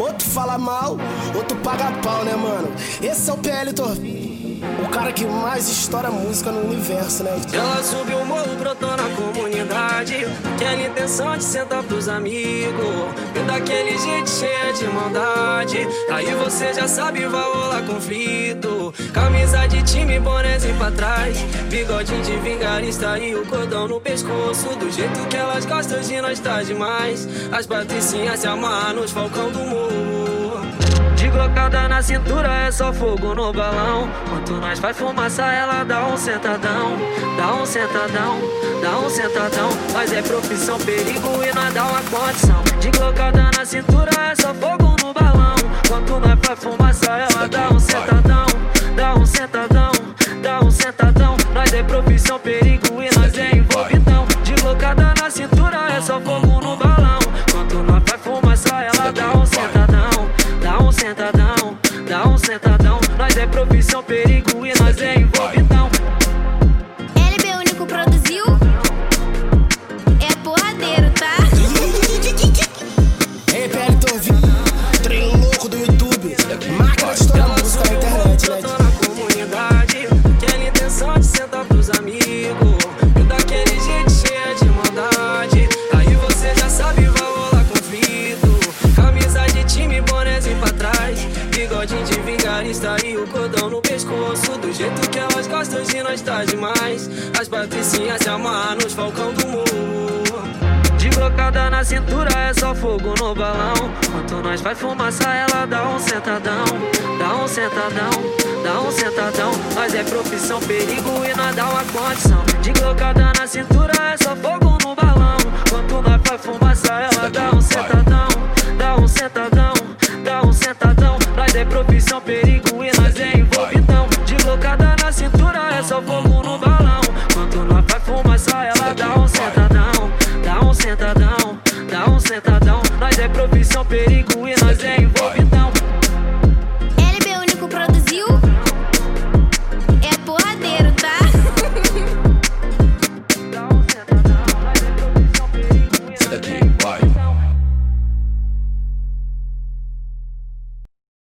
outro fala mal, outro paga pau, né, mano? Esse é o PL Torvinho. O cara que mais estoura música no universo, né? Ela subiu o morro, brotou na comunidade. Aquela intenção de sentar pros amigos. E daquele jeito cheia de maldade. Aí você já sabe, vai rolar conflito. Camisa de time, bonézinho pra trás. Bigodinho de vingarista e o cordão no pescoço. Do jeito que elas gostam de nós tá demais. As patricinhas se amarram nos falcão do morro. Glocada na cintura é só fogo no balão. Quanto nós faz fumaça, ela dá um sentadão. Dá um sentadão, dá um sentadão. Nós é profissão, perigo e dá uma condição. De glocada na cintura é só fogo no balão. Quanto nós faz fumaça, ela dá um sentadão. Dá um sentadão, dá um sentadão. Nós é profissão, perigo e nós é envolvidão. De glocada na cintura é só fogo no balão. Quanto nós faz fumaça, ela dá um profissão, perigo e nós é vingarista e o cordão no pescoço. Do jeito que elas gostam de nós tá demais. As patricinhas se amarram nos falcão do morro. De glocada na cintura é só fogo no balão. Quanto nós faz fumaça, ela dá um sentadão. Dá um sentadão, dá um sentadão. Nós é profissão, perigo e nós dá uma condição. De glocada na cintura é só fogo no balão. Quanto nós faz fumaça, ela dá um sentadão. Perigo e nós é envolvidão. De na cintura é só fogo no balão. Quanto nós faz fumaça, ela dá um sentadão. Dá um sentadão, dá um sentadão. Nós é profissão, perigo